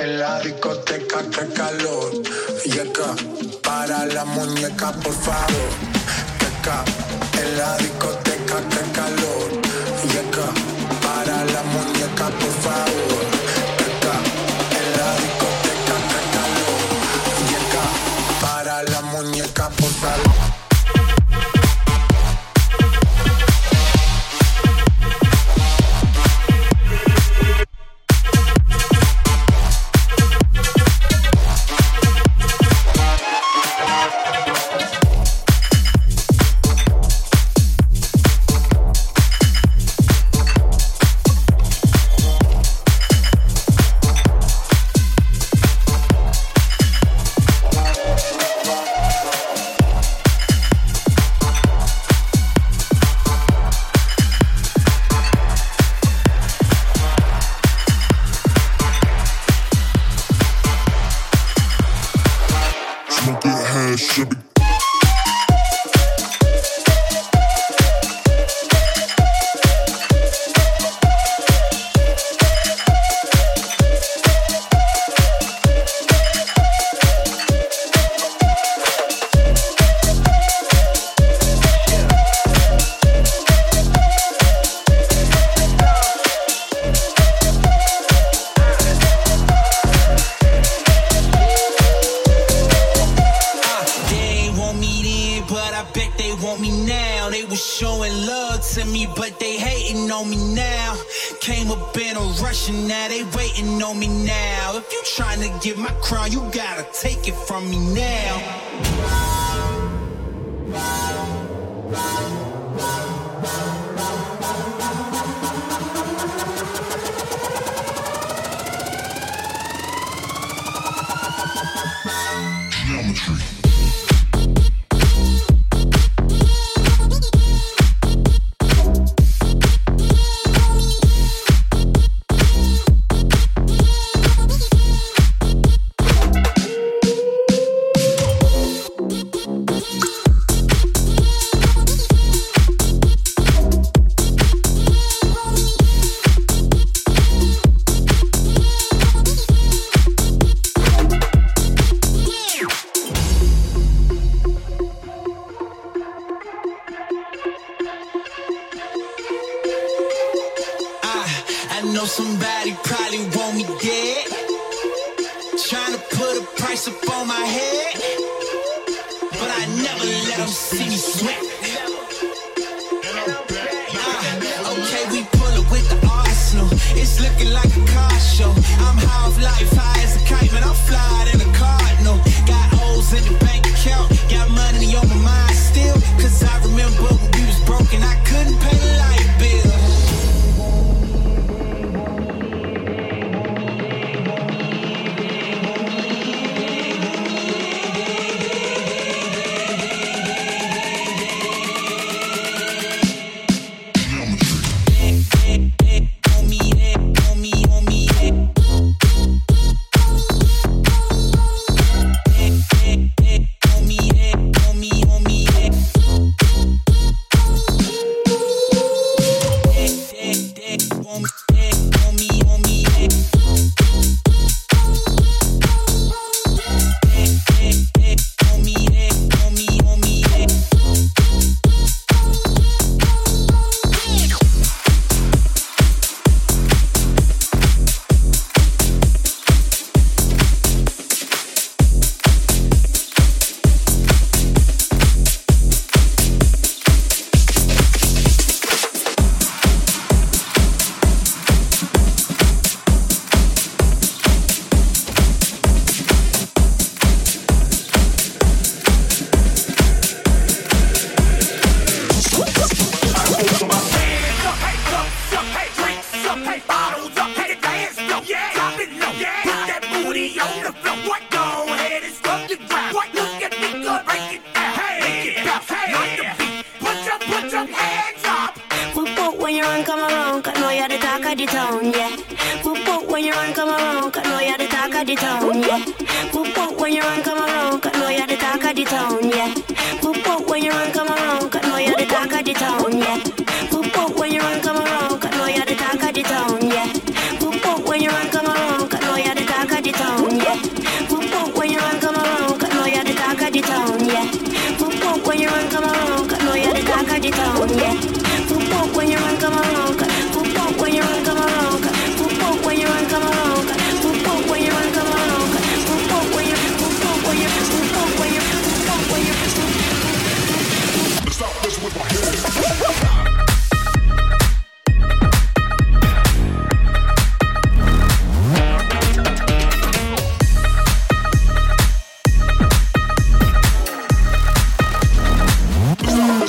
En la discoteca que calor, yeca. Para la muñeca, por favor, yeca. En la discoteca.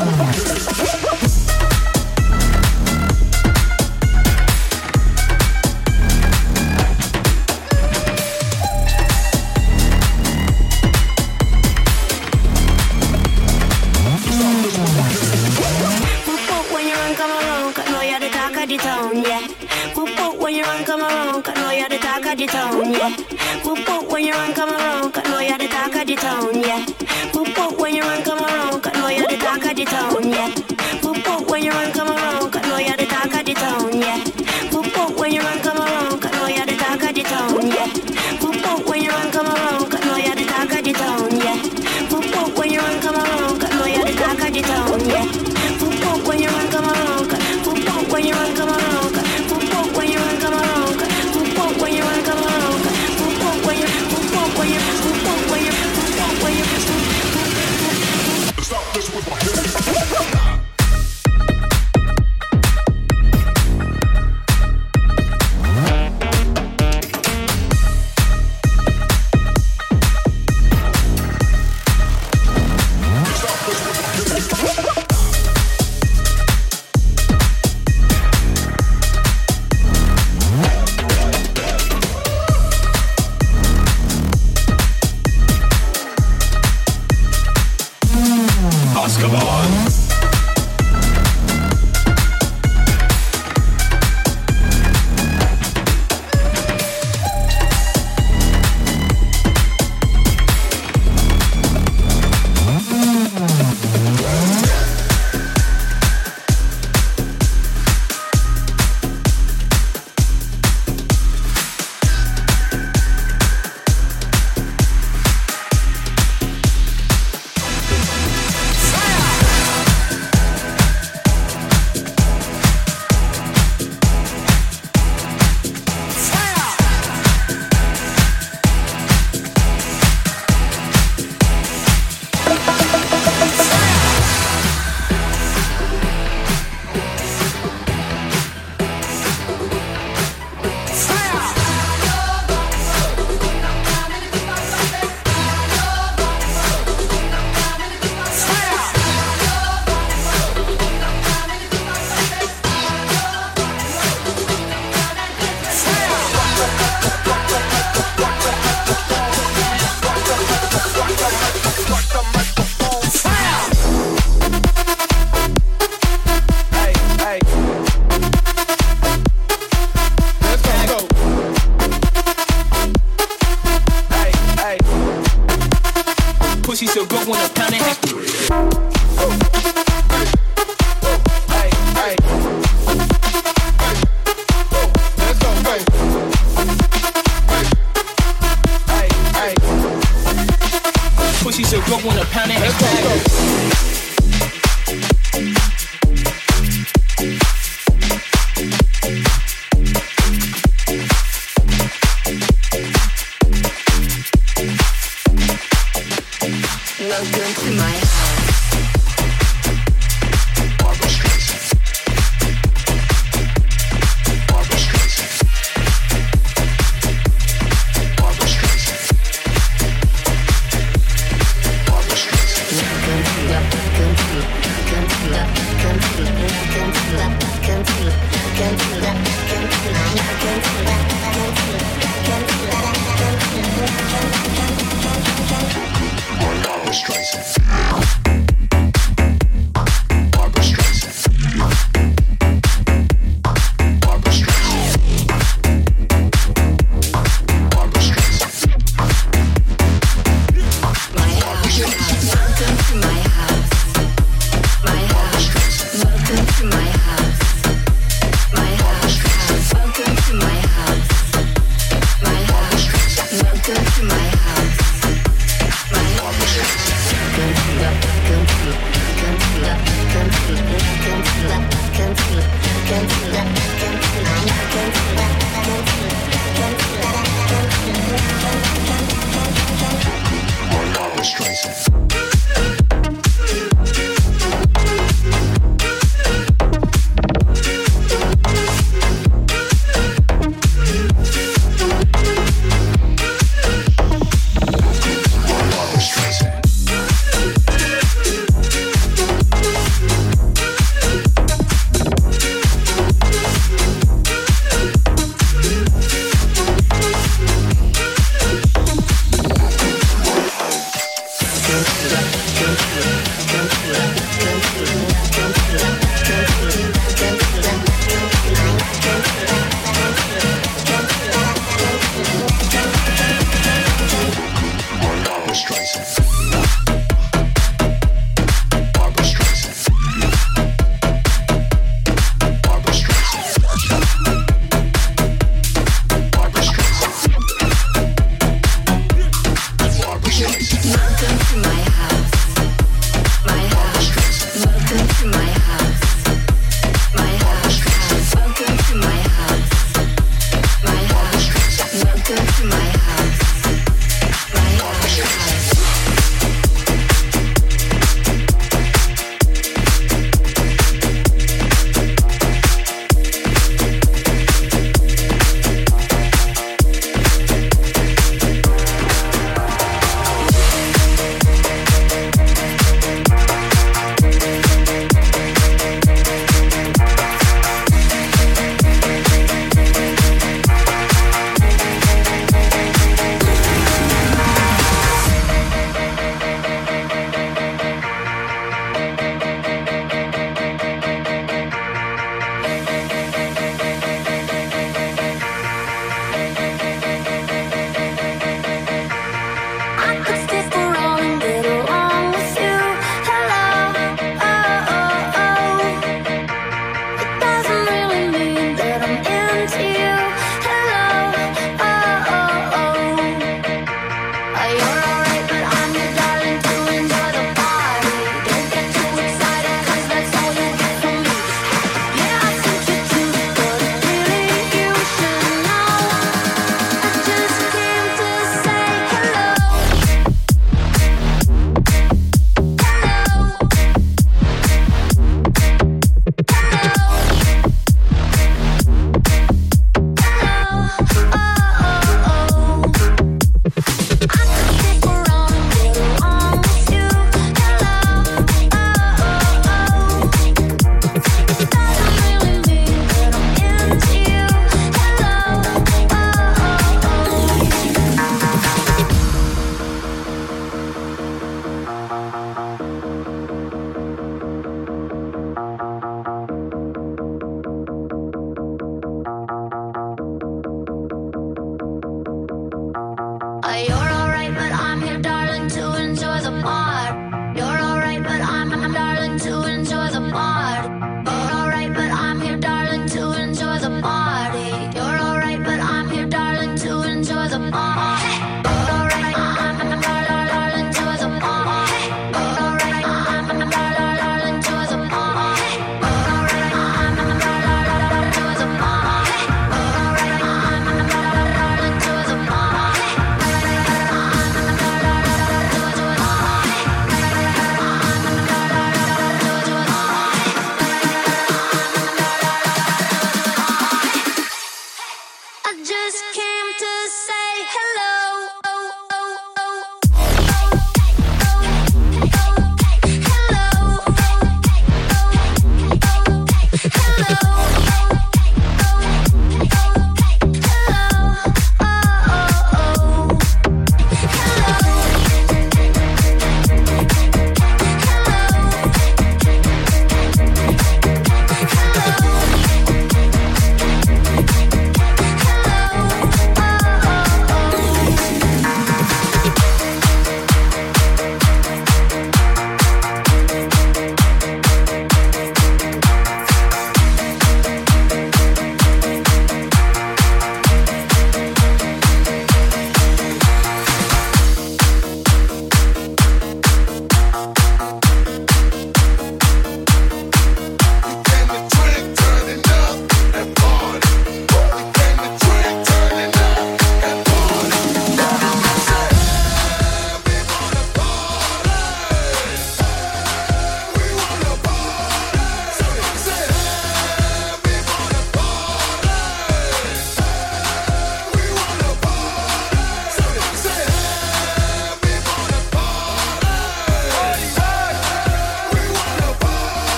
Música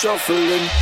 shuffling.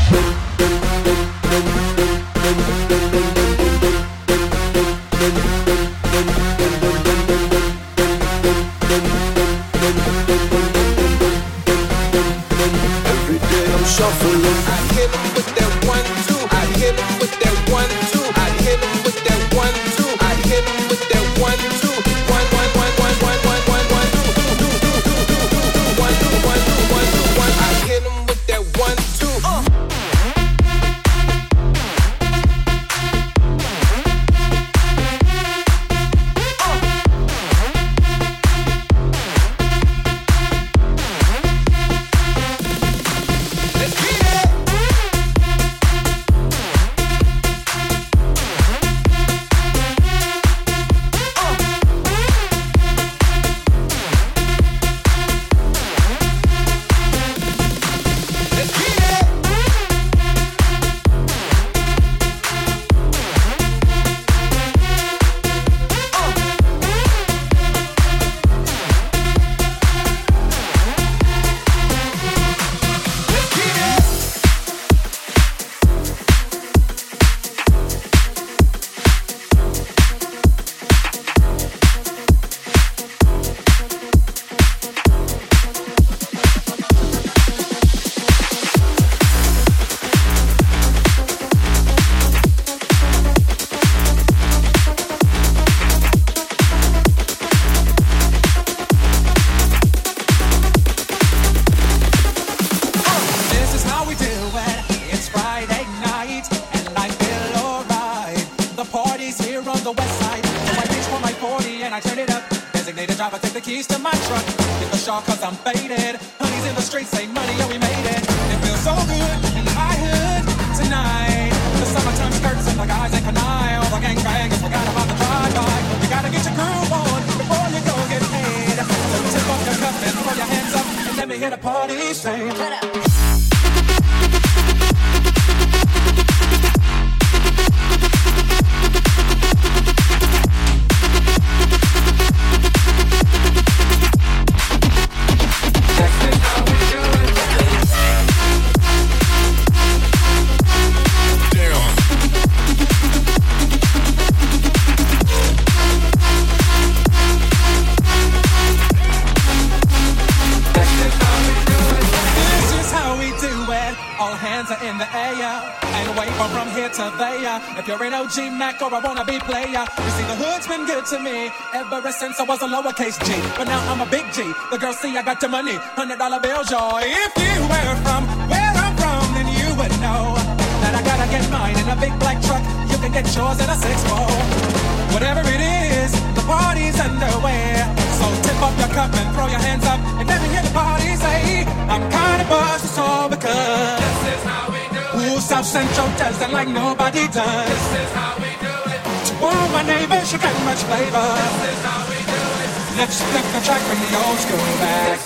OG Mac or a wannabe player, you see the hood's been good to me ever since I was a lowercase G. But now I'm a big G. The girls see I got the money, hundred dollar bills, y'all. If you were from where I'm from, then you would know that I gotta get mine in a big black truck. You can get yours in a six four. Whatever it is, the party's underway. So tip up your cup and throw your hands up and let me hear the party say, I'm kinda buzzed, it's all because this is how we do it. Ooh, South Central does it like nobody does. This is how we Oh, my neighbor, she got much flavor. Let's flip the track from the old school back.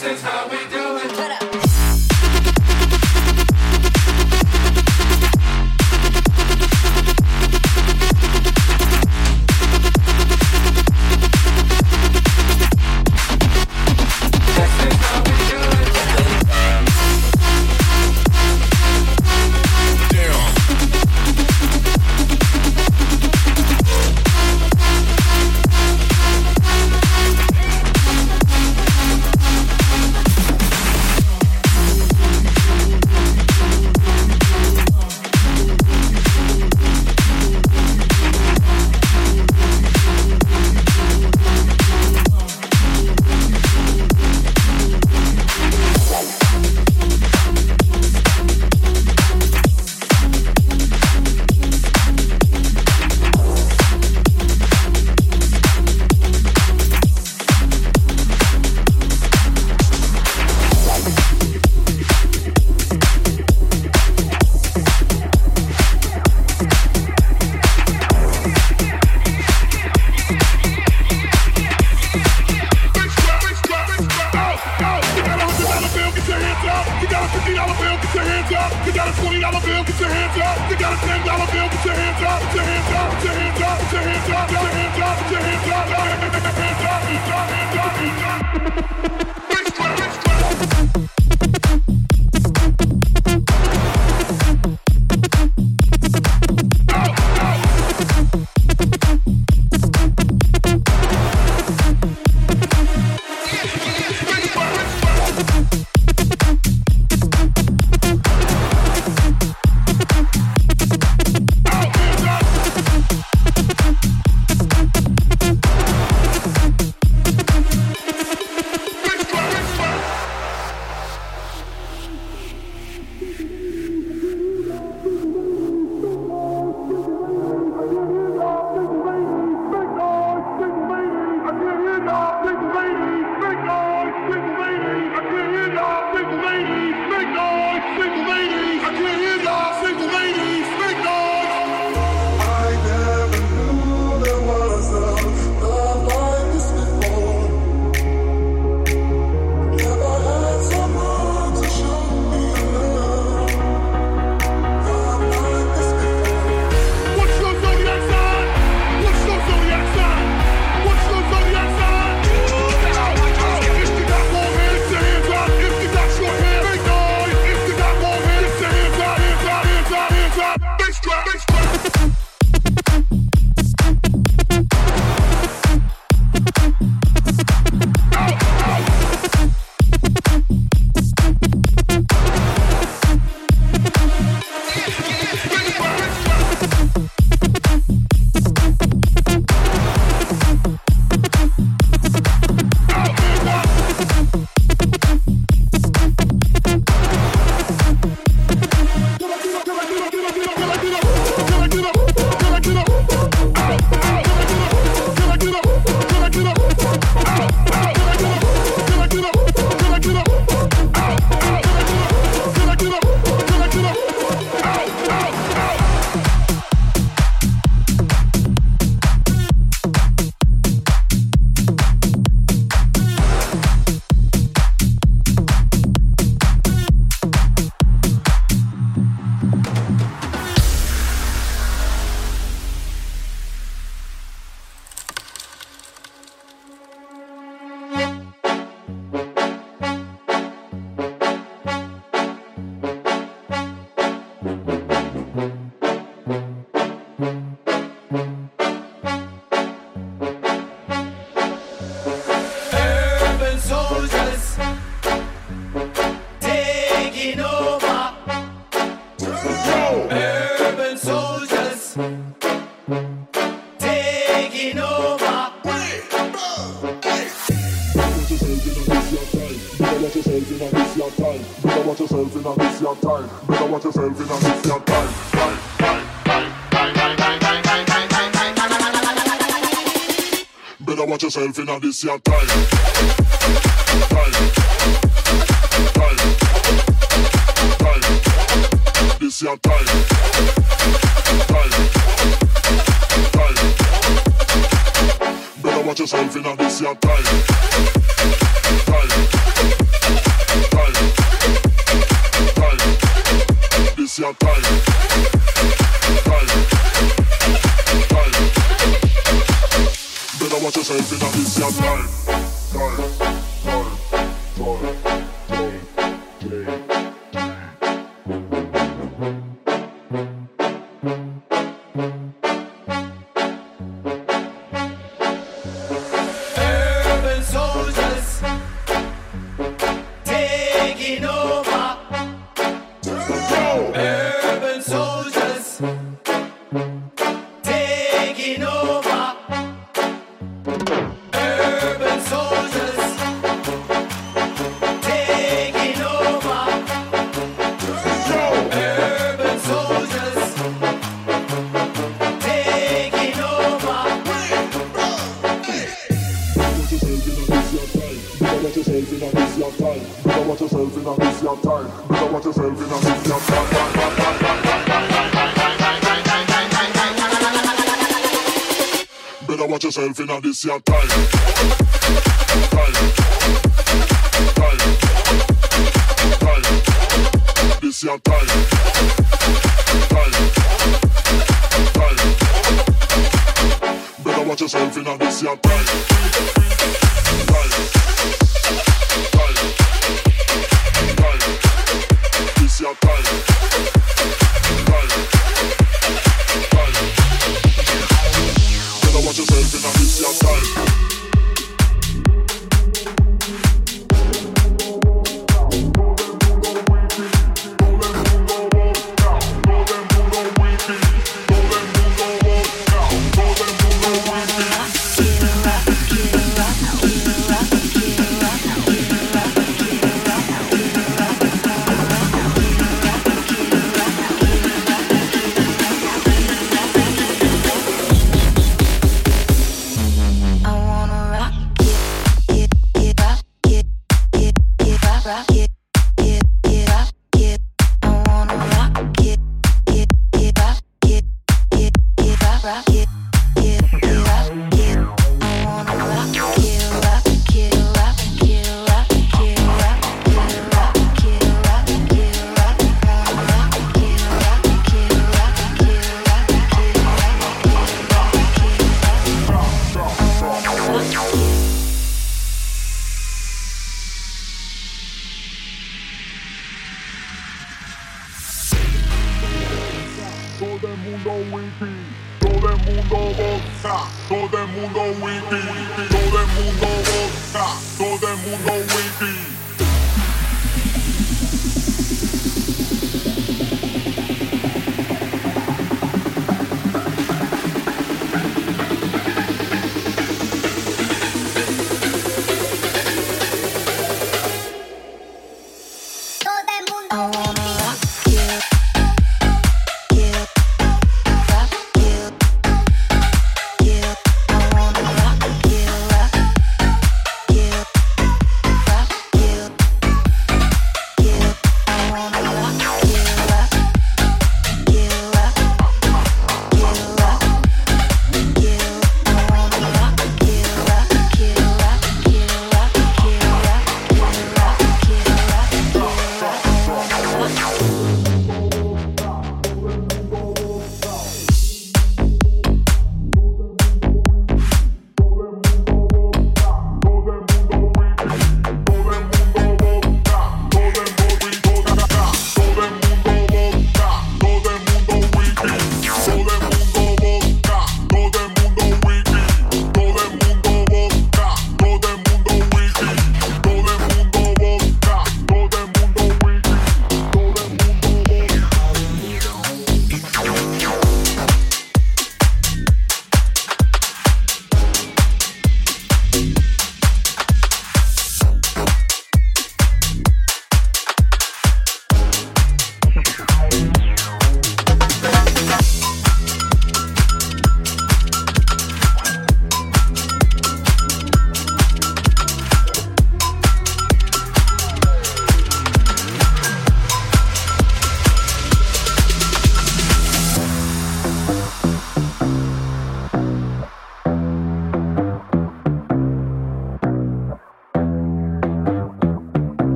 Yourself in a this your time. Better watch Time. Time. Time. This your time. Time. Time. Better watch yourself in a this your time. Time. Time. Time. This your time. Time, time. Better watch yourself in a this your Better watch yourself, it is your time. Time, time, time, time. bis your time. Better watch yourself in a this your time.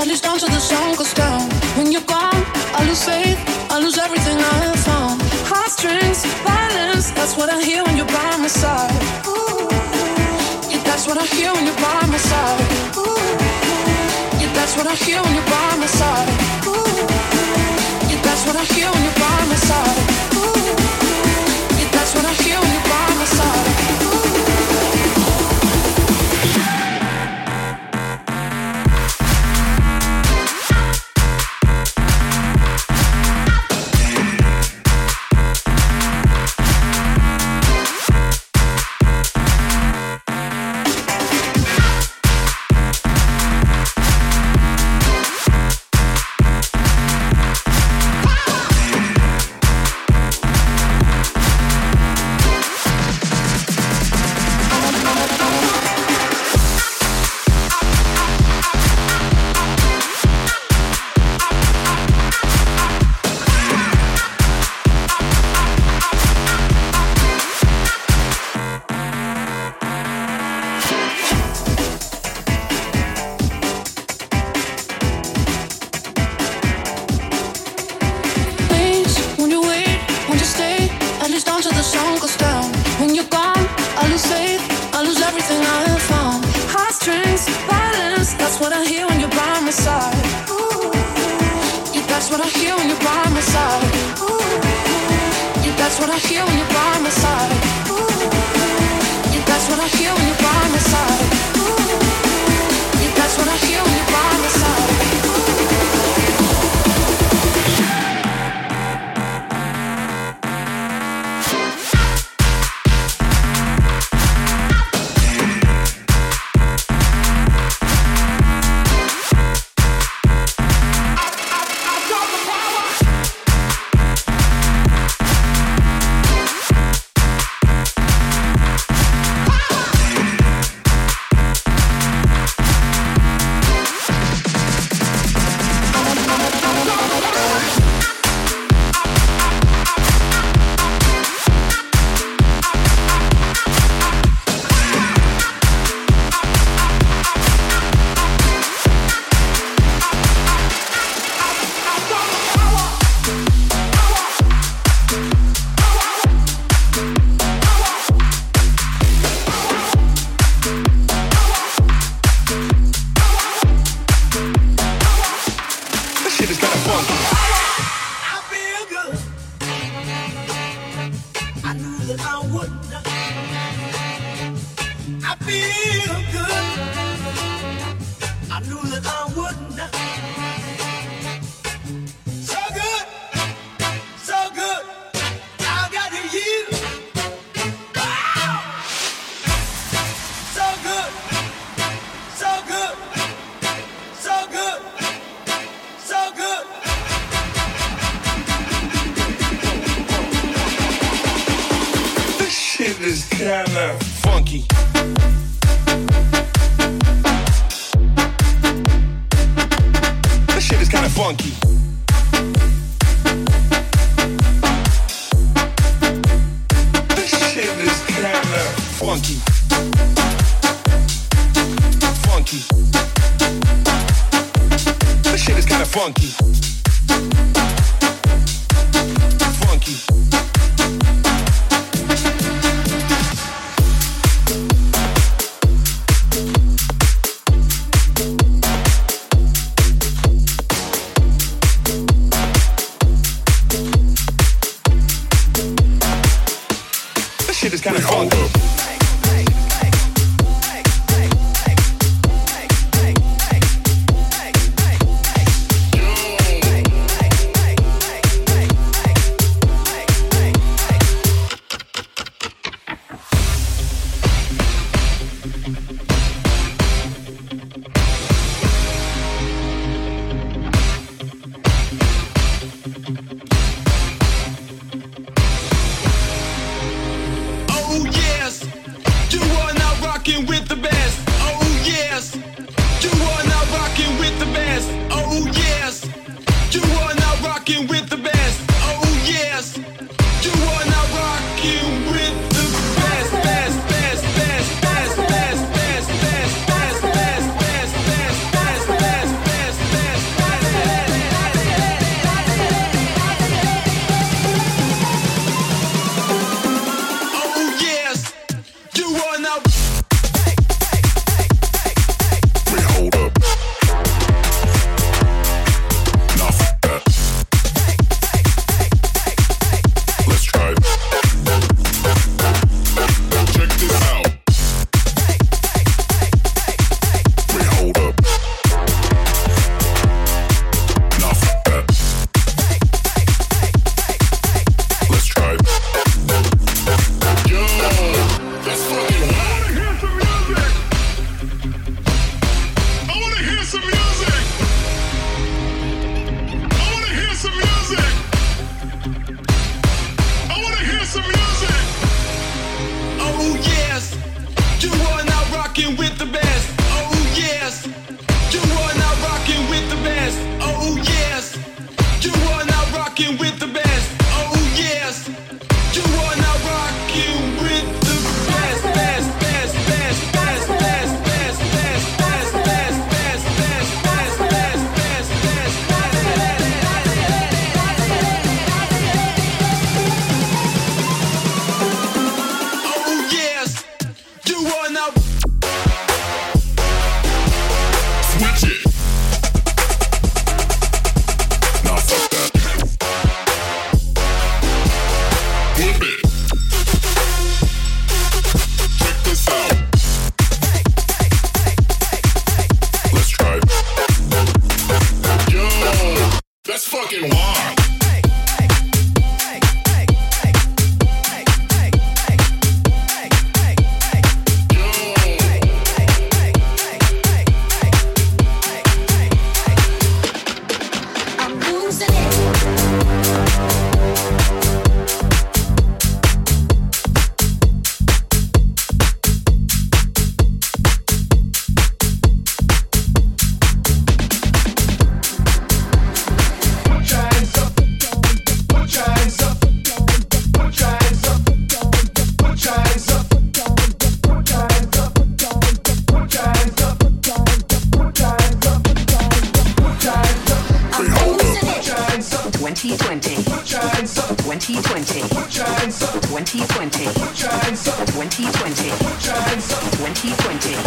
I lose down to the sun goes down. When you're gone, I lose faith, I lose everything I have found. Violence, that's what I hear when you're by my side. Yeah, that's what I hear when you're by my side. Yeah, that's what I hear when you're by my side. Yeah, that's what I hear when you're by my side. Yeah, that's what I hear when you're by my side. Funky. Funky. 2020 2020 2020 2020 2020 2020.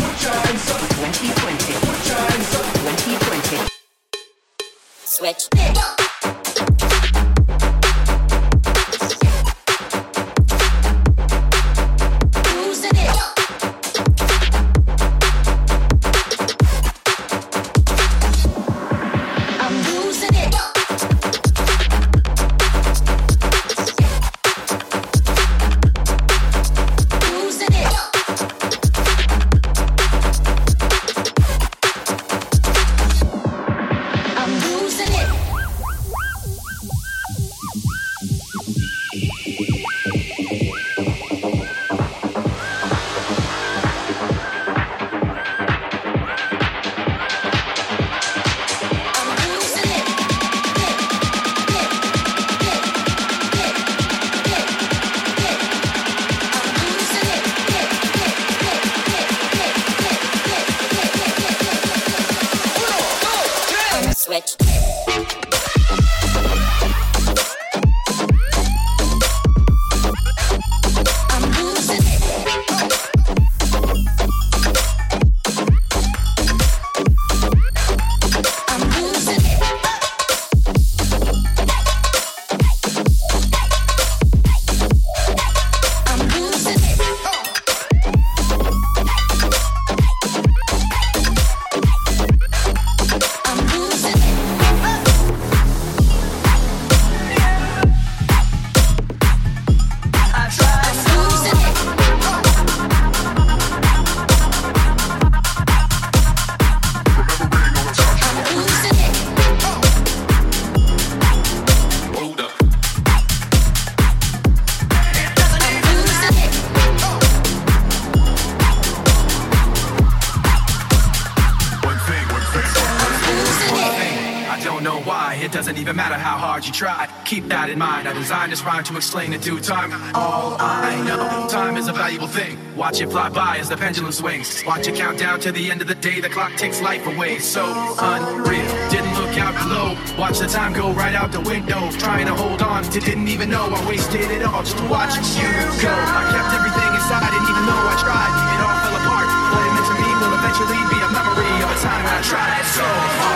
This rhyme to explain in due time. All I know, time is a valuable thing. Watch it fly by as the pendulum swings. Watch it count down to the end of the day. The clock takes life away. So unreal. Didn't look out below. Watch the time go right out the window. Trying to hold on to didn't even know I wasted it all just to watch you go. I kept everything inside, didn't even know I tried. It all fell apart. What it meant to me will eventually be a memory of a time I tried so hard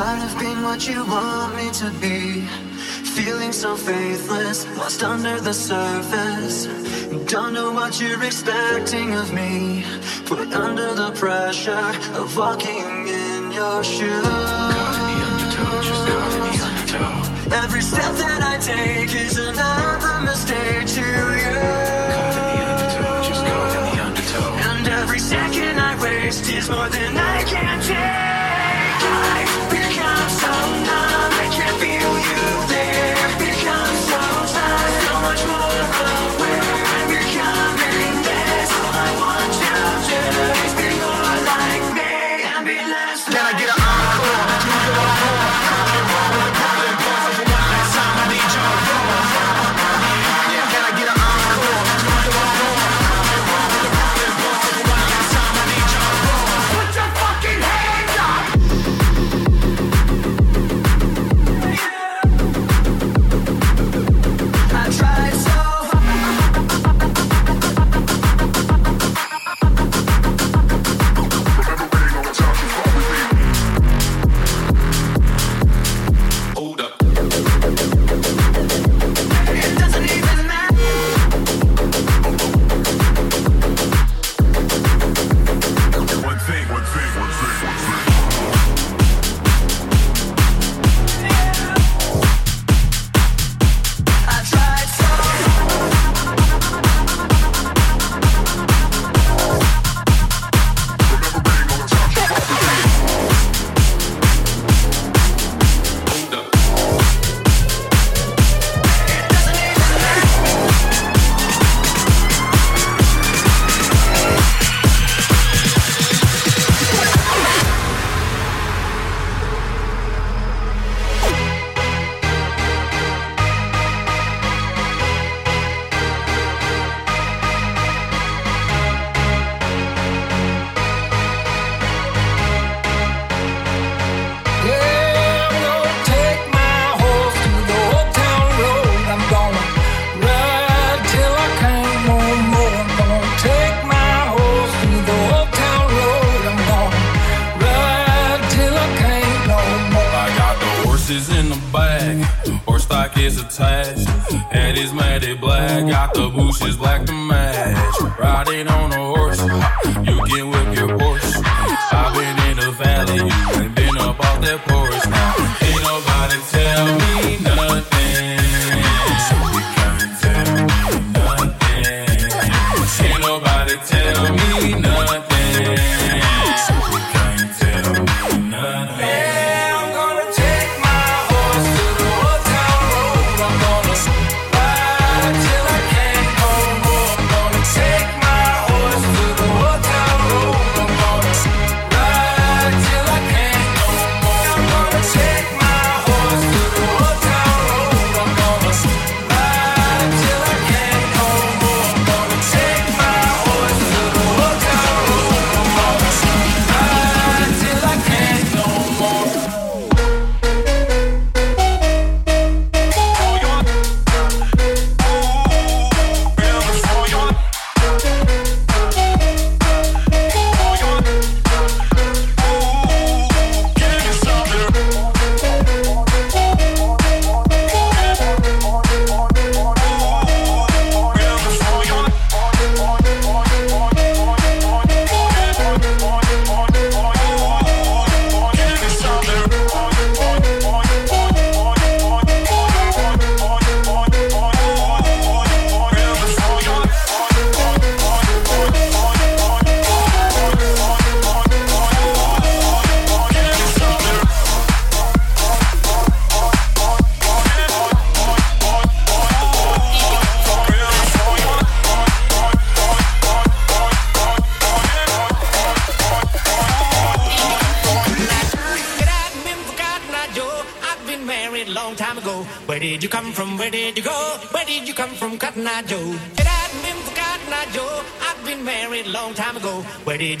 Tired of being what you want me to be. Feeling so faithless, lost under the surface. Don't know what you're expecting of me. Put under the pressure of walking in your shoes. The just the. Every step that I take is another mistake to you. The just the. And every second I waste is more than I can take.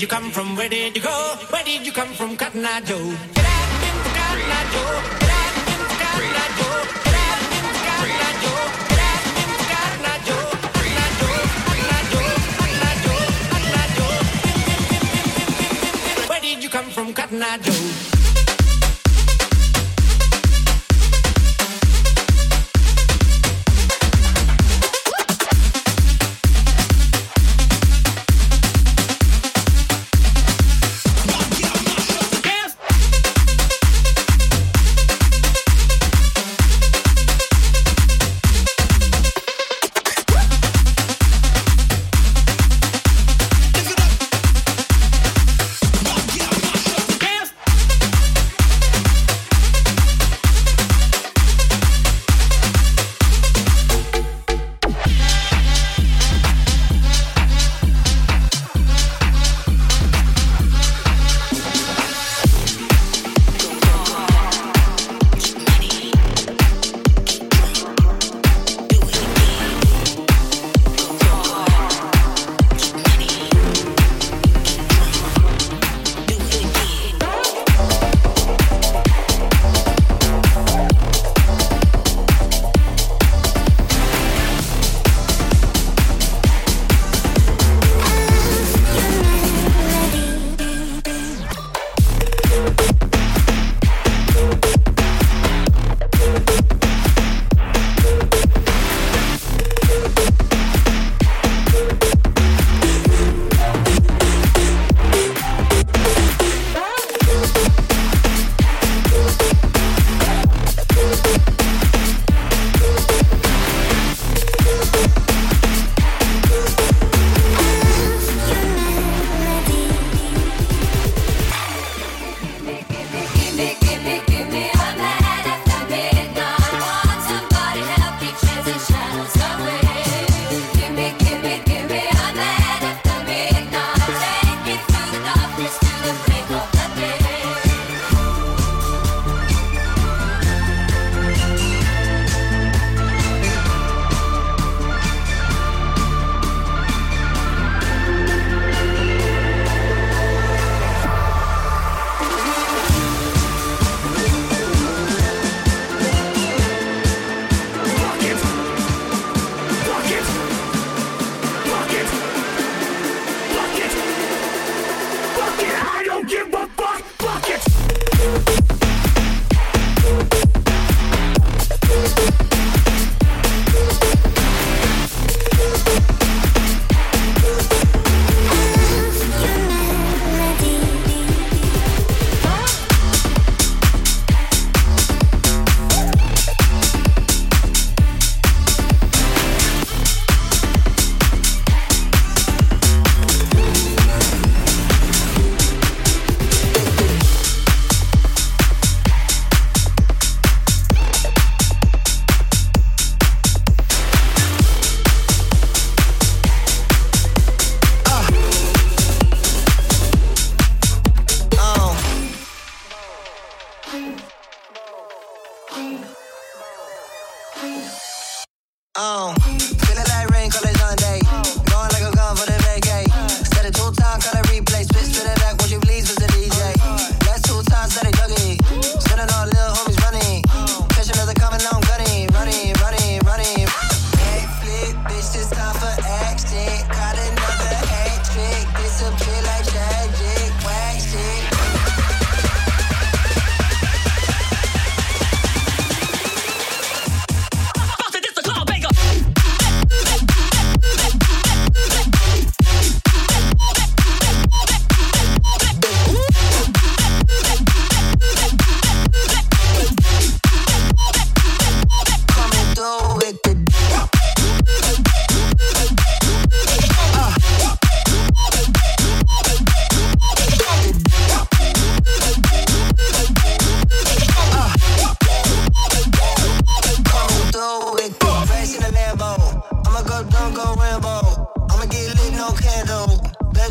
did you come from? Where did you go? Where did you come from, Cotton Eye Joe?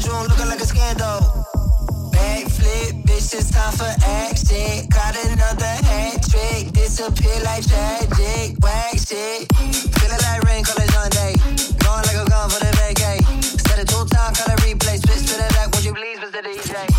Bedroom looking like a scandal. Backflip, bitch, it's time for action. Got another hat trick, disappear like tragic. Wax shit, feeling like rain, color on day. Going like a gun for the vacay. Set it two times, color replay. Switch to the back, would you please, Mr. DJ?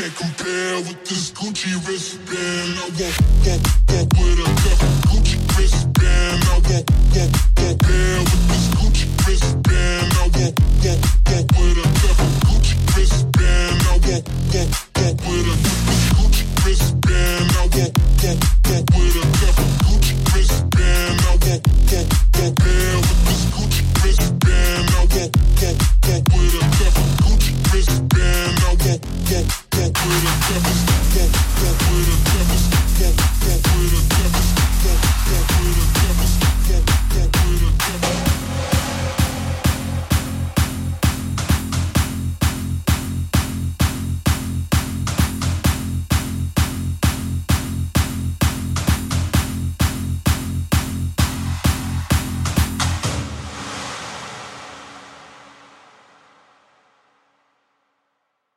Can't compare with this Gucci wristband. I walk, walk, walk with a cup Gucci wristband. I walk, walk, walk with this Gucci wristband.